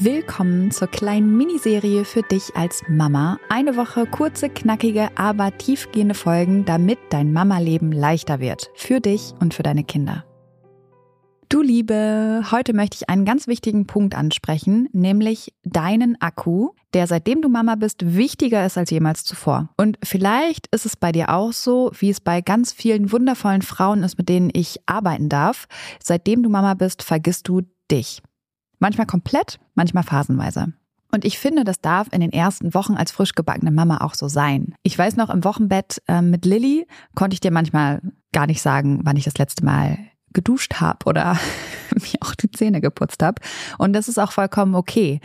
Willkommen zur kleinen Miniserie für dich als Mama. Eine Woche kurze, knackige, aber tiefgehende Folgen, damit dein Mama-Leben leichter wird. Für dich und für deine Kinder. Du Liebe, heute möchte ich einen ganz wichtigen Punkt ansprechen, nämlich deinen Akku, der seitdem du Mama bist wichtiger ist als jemals zuvor. Und vielleicht ist es bei dir auch so, wie es bei ganz vielen wundervollen Frauen ist, mit denen ich arbeiten darf. Seitdem du Mama bist, vergisst du dich. Manchmal komplett, manchmal phasenweise. Und ich finde, das darf in den ersten Wochen als frisch gebackene Mama auch so sein. Ich weiß noch, im Wochenbett äh, mit Lilly konnte ich dir manchmal gar nicht sagen, wann ich das letzte Mal geduscht habe oder mir auch die Zähne geputzt habe. Und das ist auch vollkommen okay.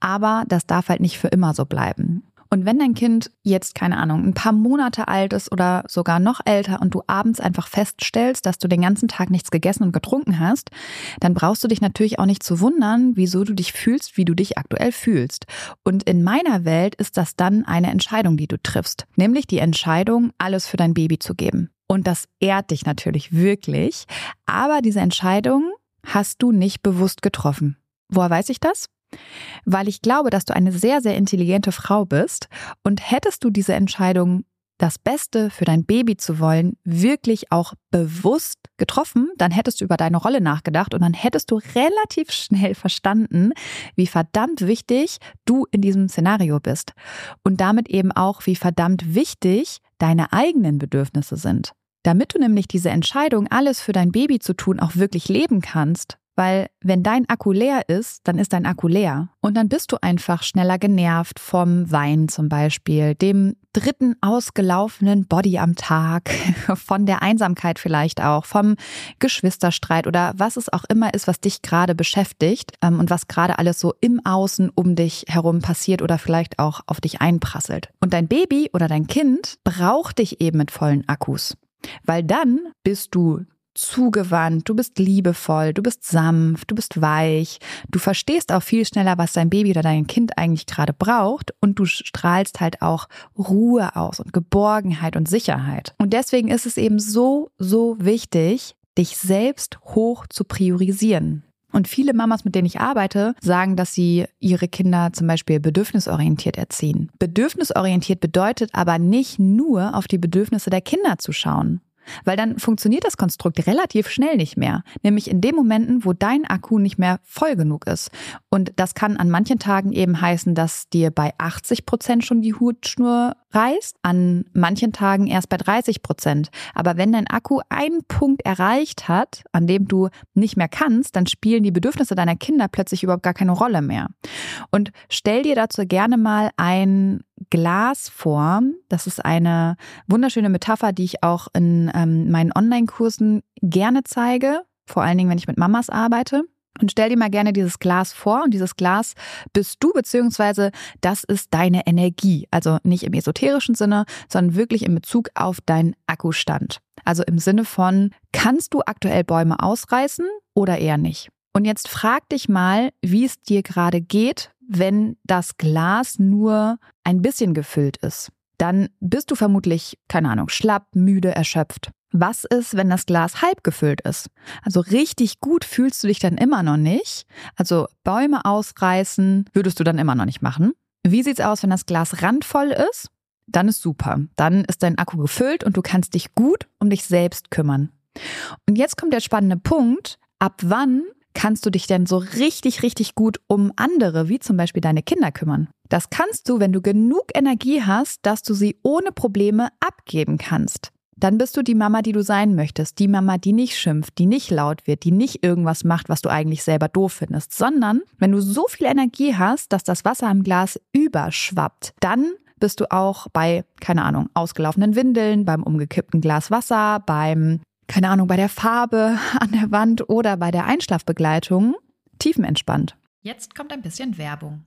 Aber das darf halt nicht für immer so bleiben. Und wenn dein Kind jetzt, keine Ahnung, ein paar Monate alt ist oder sogar noch älter und du abends einfach feststellst, dass du den ganzen Tag nichts gegessen und getrunken hast, dann brauchst du dich natürlich auch nicht zu wundern, wieso du dich fühlst, wie du dich aktuell fühlst. Und in meiner Welt ist das dann eine Entscheidung, die du triffst, nämlich die Entscheidung, alles für dein Baby zu geben. Und das ehrt dich natürlich wirklich, aber diese Entscheidung hast du nicht bewusst getroffen. Woher weiß ich das? Weil ich glaube, dass du eine sehr, sehr intelligente Frau bist und hättest du diese Entscheidung, das Beste für dein Baby zu wollen, wirklich auch bewusst getroffen, dann hättest du über deine Rolle nachgedacht und dann hättest du relativ schnell verstanden, wie verdammt wichtig du in diesem Szenario bist und damit eben auch, wie verdammt wichtig deine eigenen Bedürfnisse sind. Damit du nämlich diese Entscheidung, alles für dein Baby zu tun, auch wirklich leben kannst, weil wenn dein Akku leer ist, dann ist dein Akku leer. Und dann bist du einfach schneller genervt vom Wein zum Beispiel, dem dritten ausgelaufenen Body am Tag, von der Einsamkeit vielleicht auch, vom Geschwisterstreit oder was es auch immer ist, was dich gerade beschäftigt ähm, und was gerade alles so im Außen um dich herum passiert oder vielleicht auch auf dich einprasselt. Und dein Baby oder dein Kind braucht dich eben mit vollen Akkus. Weil dann bist du zugewandt, du bist liebevoll, du bist sanft, du bist weich, du verstehst auch viel schneller, was dein Baby oder dein Kind eigentlich gerade braucht und du strahlst halt auch Ruhe aus und Geborgenheit und Sicherheit. Und deswegen ist es eben so, so wichtig, dich selbst hoch zu priorisieren. Und viele Mamas, mit denen ich arbeite, sagen, dass sie ihre Kinder zum Beispiel bedürfnisorientiert erziehen. Bedürfnisorientiert bedeutet aber nicht nur auf die Bedürfnisse der Kinder zu schauen, Weil dann funktioniert das Konstrukt relativ schnell nicht mehr. Nämlich in den Momenten, wo dein Akku nicht mehr voll genug ist. Und das kann an manchen Tagen eben heißen, dass dir bei 80 Prozent schon die Hutschnur reißt, an manchen Tagen erst bei 30 Prozent. Aber wenn dein Akku einen Punkt erreicht hat, an dem du nicht mehr kannst, dann spielen die Bedürfnisse deiner Kinder plötzlich überhaupt gar keine Rolle mehr. Und stell dir dazu gerne mal ein Glas vor. Das ist eine wunderschöne Metapher, die ich auch in ähm, meinen Online-Kursen gerne zeige, vor allen Dingen, wenn ich mit Mamas arbeite. Und stell dir mal gerne dieses Glas vor und dieses Glas bist du, beziehungsweise das ist deine Energie. Also nicht im esoterischen Sinne, sondern wirklich in Bezug auf deinen Akkustand. Also im Sinne von, kannst du aktuell Bäume ausreißen oder eher nicht? Und jetzt frag dich mal, wie es dir gerade geht, wenn das Glas nur ein bisschen gefüllt ist. Dann bist du vermutlich, keine Ahnung, schlapp, müde, erschöpft. Was ist, wenn das Glas halb gefüllt ist? Also richtig gut fühlst du dich dann immer noch nicht. Also Bäume ausreißen würdest du dann immer noch nicht machen. Wie sieht's aus, wenn das Glas randvoll ist? Dann ist super. Dann ist dein Akku gefüllt und du kannst dich gut um dich selbst kümmern. Und jetzt kommt der spannende Punkt. Ab wann kannst du dich denn so richtig, richtig gut um andere, wie zum Beispiel deine Kinder kümmern? Das kannst du, wenn du genug Energie hast, dass du sie ohne Probleme abgeben kannst dann bist du die Mama, die du sein möchtest. Die Mama, die nicht schimpft, die nicht laut wird, die nicht irgendwas macht, was du eigentlich selber doof findest, sondern wenn du so viel Energie hast, dass das Wasser im Glas überschwappt, dann bist du auch bei, keine Ahnung, ausgelaufenen Windeln, beim umgekippten Glas Wasser, beim, keine Ahnung, bei der Farbe an der Wand oder bei der Einschlafbegleitung tiefenentspannt. Jetzt kommt ein bisschen Werbung.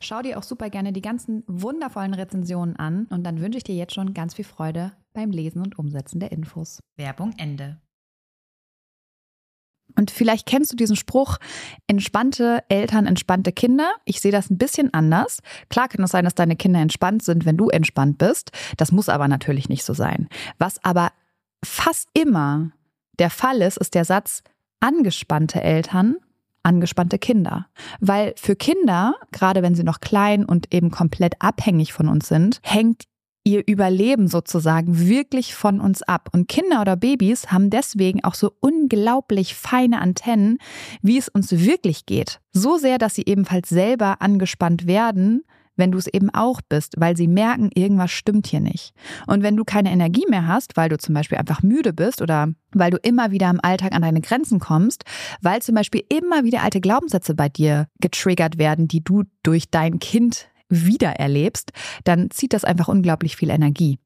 Schau dir auch super gerne die ganzen wundervollen Rezensionen an und dann wünsche ich dir jetzt schon ganz viel Freude beim Lesen und Umsetzen der Infos. Werbung Ende. Und vielleicht kennst du diesen Spruch, entspannte Eltern, entspannte Kinder. Ich sehe das ein bisschen anders. Klar kann es sein, dass deine Kinder entspannt sind, wenn du entspannt bist. Das muss aber natürlich nicht so sein. Was aber fast immer der Fall ist, ist der Satz, angespannte Eltern angespannte Kinder. Weil für Kinder, gerade wenn sie noch klein und eben komplett abhängig von uns sind, hängt ihr Überleben sozusagen wirklich von uns ab. Und Kinder oder Babys haben deswegen auch so unglaublich feine Antennen, wie es uns wirklich geht. So sehr, dass sie ebenfalls selber angespannt werden, wenn du es eben auch bist, weil sie merken, irgendwas stimmt hier nicht. Und wenn du keine Energie mehr hast, weil du zum Beispiel einfach müde bist oder weil du immer wieder im Alltag an deine Grenzen kommst, weil zum Beispiel immer wieder alte Glaubenssätze bei dir getriggert werden, die du durch dein Kind wieder erlebst, dann zieht das einfach unglaublich viel Energie.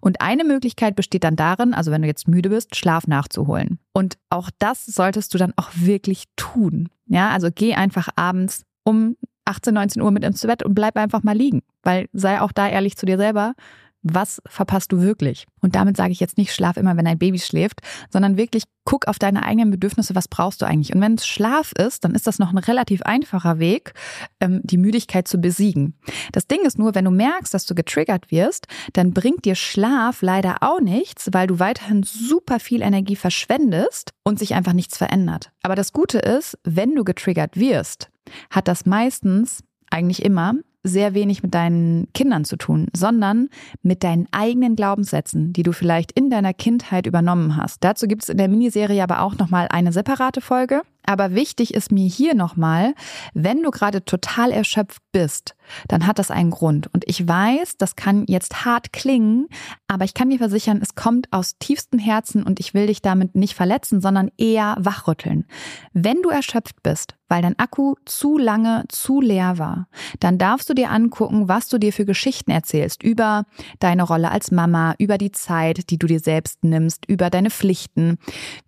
Und eine Möglichkeit besteht dann darin, also wenn du jetzt müde bist, Schlaf nachzuholen. Und auch das solltest du dann auch wirklich tun. Ja, also geh einfach abends um 18, 19 Uhr mit ins Bett und bleib einfach mal liegen. Weil sei auch da ehrlich zu dir selber was verpasst du wirklich? Und damit sage ich jetzt nicht, schlaf immer, wenn dein Baby schläft, sondern wirklich guck auf deine eigenen Bedürfnisse, was brauchst du eigentlich? Und wenn es Schlaf ist, dann ist das noch ein relativ einfacher Weg, ähm, die Müdigkeit zu besiegen. Das Ding ist nur, wenn du merkst, dass du getriggert wirst, dann bringt dir Schlaf leider auch nichts, weil du weiterhin super viel Energie verschwendest und sich einfach nichts verändert. Aber das Gute ist, wenn du getriggert wirst, hat das meistens eigentlich immer sehr wenig mit deinen Kindern zu tun, sondern mit deinen eigenen Glaubenssätzen, die du vielleicht in deiner Kindheit übernommen hast. Dazu gibt es in der Miniserie aber auch nochmal eine separate Folge. Aber wichtig ist mir hier nochmal, wenn du gerade total erschöpft bist, dann hat das einen Grund. Und ich weiß, das kann jetzt hart klingen, aber ich kann dir versichern, es kommt aus tiefstem Herzen und ich will dich damit nicht verletzen, sondern eher wachrütteln. Wenn du erschöpft bist, weil dein Akku zu lange zu leer war, dann darfst du dir angucken, was du dir für Geschichten erzählst über deine Rolle als Mama, über die Zeit, die du dir selbst nimmst, über deine Pflichten,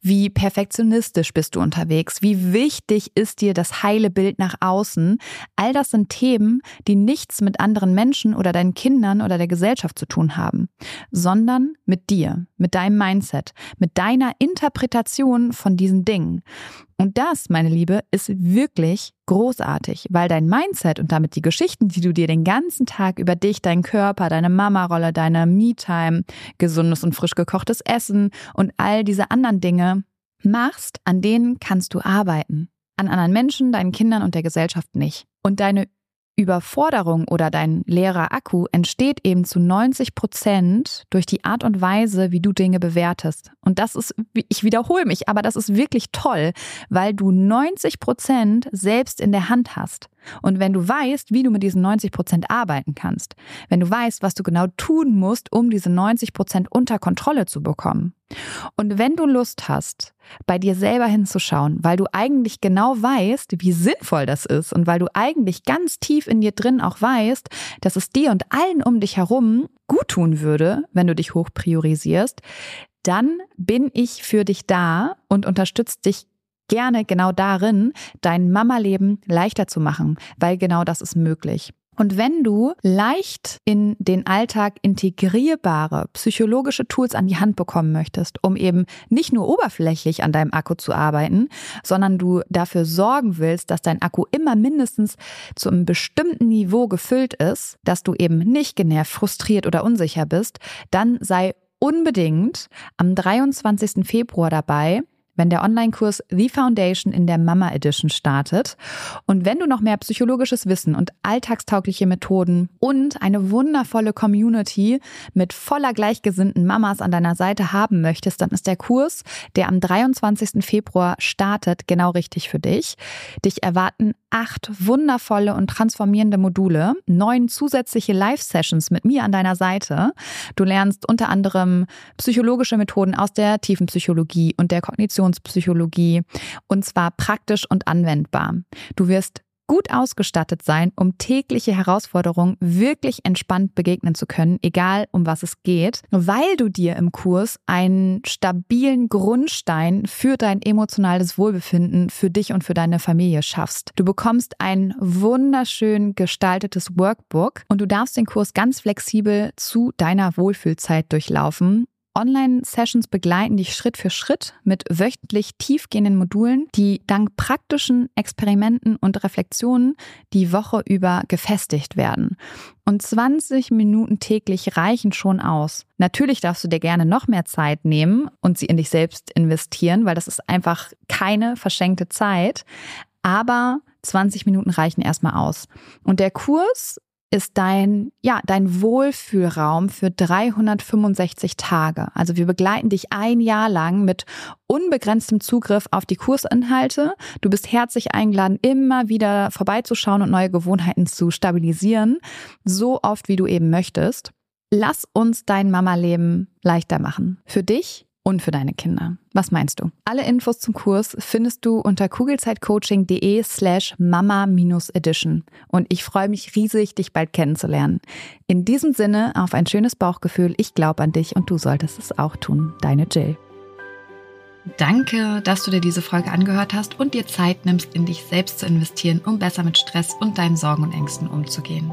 wie perfektionistisch bist du unterwegs, wie wichtig ist dir das heile Bild nach außen. All das sind Themen, die nichts mit anderen Menschen oder deinen Kindern oder der Gesellschaft zu tun haben, sondern mit dir, mit deinem Mindset, mit deiner Interpretation von diesen Dingen. Und das, meine Liebe, ist wirklich großartig, weil dein Mindset und damit die Geschichten, die du dir den ganzen Tag über dich, deinen Körper, deine Mama-Rolle, deine Me-Time, gesundes und frisch gekochtes Essen und all diese anderen Dinge machst, an denen kannst du arbeiten. An anderen Menschen, deinen Kindern und der Gesellschaft nicht. Und deine Überforderung oder dein leerer Akku entsteht eben zu 90 Prozent durch die Art und Weise, wie du Dinge bewertest. Und das ist, ich wiederhole mich, aber das ist wirklich toll, weil du 90 Prozent selbst in der Hand hast. Und wenn du weißt, wie du mit diesen 90 Prozent arbeiten kannst, wenn du weißt, was du genau tun musst, um diese 90 Prozent unter Kontrolle zu bekommen, und wenn du Lust hast, bei dir selber hinzuschauen, weil du eigentlich genau weißt, wie sinnvoll das ist und weil du eigentlich ganz tief in dir drin auch weißt, dass es dir und allen um dich herum gut tun würde, wenn du dich hoch priorisierst, dann bin ich für dich da und unterstütze dich gerne genau darin, dein Mama-Leben leichter zu machen, weil genau das ist möglich. Und wenn du leicht in den Alltag integrierbare psychologische Tools an die Hand bekommen möchtest, um eben nicht nur oberflächlich an deinem Akku zu arbeiten, sondern du dafür sorgen willst, dass dein Akku immer mindestens zu einem bestimmten Niveau gefüllt ist, dass du eben nicht genervt, frustriert oder unsicher bist, dann sei unbedingt am 23. Februar dabei wenn der Online-Kurs The Foundation in der Mama Edition startet. Und wenn du noch mehr psychologisches Wissen und alltagstaugliche Methoden und eine wundervolle Community mit voller gleichgesinnten Mamas an deiner Seite haben möchtest, dann ist der Kurs, der am 23. Februar startet, genau richtig für dich. Dich erwarten acht wundervolle und transformierende Module, neun zusätzliche Live-Sessions mit mir an deiner Seite. Du lernst unter anderem psychologische Methoden aus der tiefen Psychologie und der Kognitionspsychologie und zwar praktisch und anwendbar. Du wirst gut ausgestattet sein, um tägliche Herausforderungen wirklich entspannt begegnen zu können, egal um was es geht, weil du dir im Kurs einen stabilen Grundstein für dein emotionales Wohlbefinden für dich und für deine Familie schaffst. Du bekommst ein wunderschön gestaltetes Workbook und du darfst den Kurs ganz flexibel zu deiner Wohlfühlzeit durchlaufen Online-Sessions begleiten dich Schritt für Schritt mit wöchentlich tiefgehenden Modulen, die dank praktischen Experimenten und Reflexionen die Woche über gefestigt werden. Und 20 Minuten täglich reichen schon aus. Natürlich darfst du dir gerne noch mehr Zeit nehmen und sie in dich selbst investieren, weil das ist einfach keine verschenkte Zeit. Aber 20 Minuten reichen erstmal aus. Und der Kurs ist dein, ja, dein Wohlfühlraum für 365 Tage. Also wir begleiten dich ein Jahr lang mit unbegrenztem Zugriff auf die Kursinhalte. Du bist herzlich eingeladen, immer wieder vorbeizuschauen und neue Gewohnheiten zu stabilisieren, so oft wie du eben möchtest. Lass uns dein Mama-Leben leichter machen. Für dich und für deine Kinder. Was meinst du? Alle Infos zum Kurs findest du unter kugelzeitcoaching.de slash mama-edition. Und ich freue mich riesig, dich bald kennenzulernen. In diesem Sinne auf ein schönes Bauchgefühl. Ich glaube an dich und du solltest es auch tun. Deine Jill. Danke, dass du dir diese Folge angehört hast und dir Zeit nimmst, in dich selbst zu investieren, um besser mit Stress und deinen Sorgen und Ängsten umzugehen.